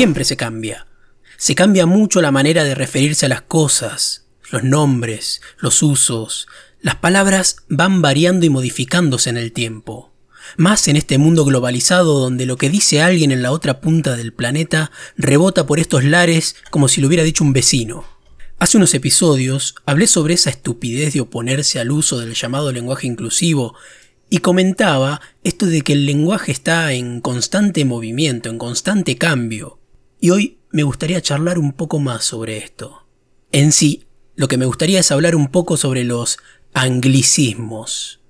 Siempre se cambia. Se cambia mucho la manera de referirse a las cosas, los nombres, los usos. Las palabras van variando y modificándose en el tiempo. Más en este mundo globalizado donde lo que dice alguien en la otra punta del planeta rebota por estos lares como si lo hubiera dicho un vecino. Hace unos episodios hablé sobre esa estupidez de oponerse al uso del llamado lenguaje inclusivo y comentaba esto de que el lenguaje está en constante movimiento, en constante cambio. Y hoy me gustaría charlar un poco más sobre esto. En sí, lo que me gustaría es hablar un poco sobre los anglicismos.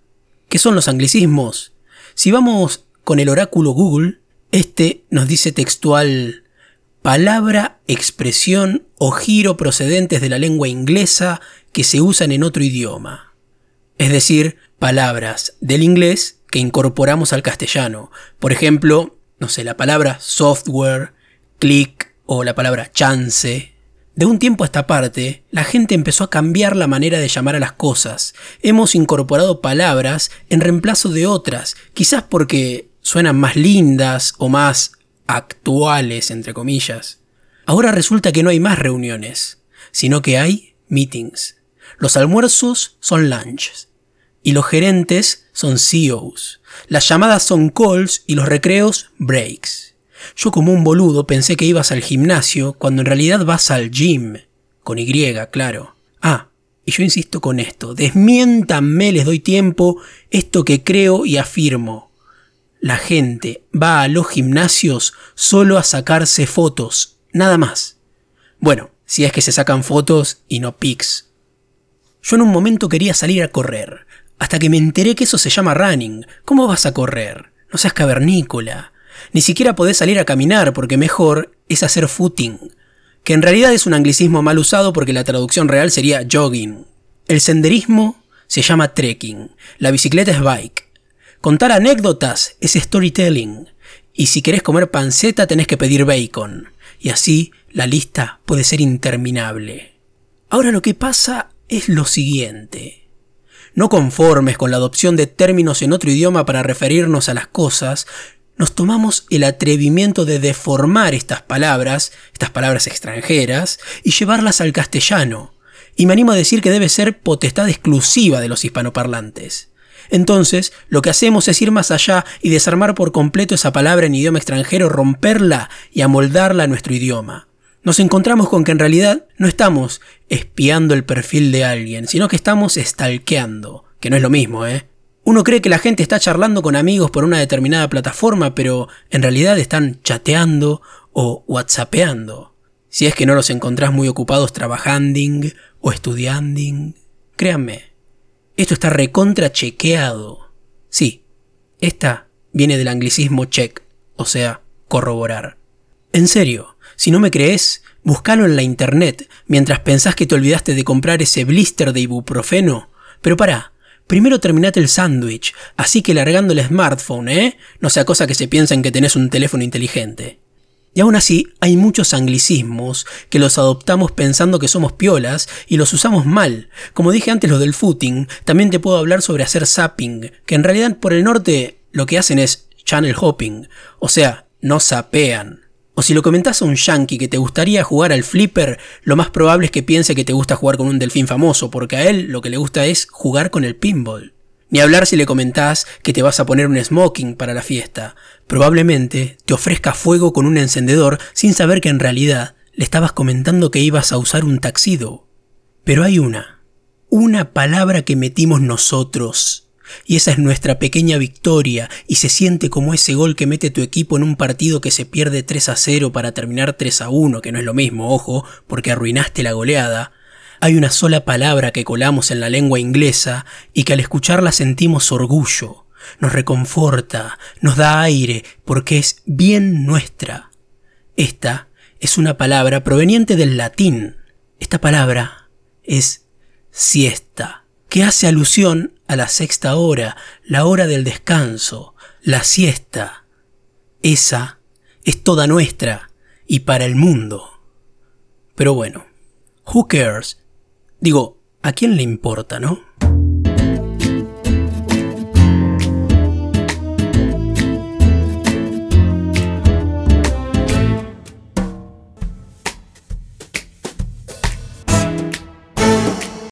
¿Qué son los anglicismos? Si vamos con el oráculo Google, este nos dice textual palabra, expresión o giro procedentes de la lengua inglesa que se usan en otro idioma. Es decir, palabras del inglés que incorporamos al castellano. Por ejemplo, no sé, la palabra software, click o la palabra chance. De un tiempo a esta parte, la gente empezó a cambiar la manera de llamar a las cosas. Hemos incorporado palabras en reemplazo de otras, quizás porque suenan más lindas o más actuales, entre comillas. Ahora resulta que no hay más reuniones, sino que hay meetings. Los almuerzos son lunches y los gerentes son CEOs. Las llamadas son calls y los recreos breaks. Yo como un boludo pensé que ibas al gimnasio cuando en realidad vas al gym. Con Y, claro. Ah, y yo insisto con esto. Desmiéntanme, les doy tiempo, esto que creo y afirmo. La gente va a los gimnasios solo a sacarse fotos, nada más. Bueno, si es que se sacan fotos y no pics. Yo en un momento quería salir a correr, hasta que me enteré que eso se llama running. ¿Cómo vas a correr? No seas cavernícola. Ni siquiera podés salir a caminar porque mejor es hacer footing, que en realidad es un anglicismo mal usado porque la traducción real sería jogging. El senderismo se llama trekking, la bicicleta es bike. Contar anécdotas es storytelling, y si querés comer panceta tenés que pedir bacon, y así la lista puede ser interminable. Ahora lo que pasa es lo siguiente. No conformes con la adopción de términos en otro idioma para referirnos a las cosas, nos tomamos el atrevimiento de deformar estas palabras, estas palabras extranjeras, y llevarlas al castellano. Y me animo a decir que debe ser potestad exclusiva de los hispanoparlantes. Entonces, lo que hacemos es ir más allá y desarmar por completo esa palabra en idioma extranjero, romperla y amoldarla a nuestro idioma. Nos encontramos con que en realidad no estamos espiando el perfil de alguien, sino que estamos stalkeando, que no es lo mismo, ¿eh? Uno cree que la gente está charlando con amigos por una determinada plataforma, pero en realidad están chateando o whatsappeando. Si es que no los encontrás muy ocupados trabajando o estudiando. Créanme, esto está recontra chequeado. Sí, esta viene del anglicismo check, o sea, corroborar. En serio, si no me crees, búscalo en la internet mientras pensás que te olvidaste de comprar ese blister de ibuprofeno. Pero pará, Primero terminate el sándwich, así que largando el smartphone, ¿eh? No sea cosa que se piensen que tenés un teléfono inteligente. Y aún así, hay muchos anglicismos que los adoptamos pensando que somos piolas y los usamos mal. Como dije antes lo del footing, también te puedo hablar sobre hacer zapping, que en realidad por el norte lo que hacen es channel hopping, o sea, no sapean. O si lo comentás a un yankee que te gustaría jugar al flipper, lo más probable es que piense que te gusta jugar con un delfín famoso, porque a él lo que le gusta es jugar con el pinball. Ni hablar si le comentás que te vas a poner un smoking para la fiesta. Probablemente te ofrezca fuego con un encendedor sin saber que en realidad le estabas comentando que ibas a usar un taxido. Pero hay una, una palabra que metimos nosotros y esa es nuestra pequeña victoria y se siente como ese gol que mete tu equipo en un partido que se pierde 3 a 0 para terminar 3 a 1, que no es lo mismo, ojo, porque arruinaste la goleada. Hay una sola palabra que colamos en la lengua inglesa y que al escucharla sentimos orgullo, nos reconforta, nos da aire, porque es bien nuestra. Esta es una palabra proveniente del latín. Esta palabra es siesta, que hace alusión a la sexta hora, la hora del descanso, la siesta. Esa es toda nuestra y para el mundo. Pero bueno, who cares? Digo, ¿a quién le importa, no?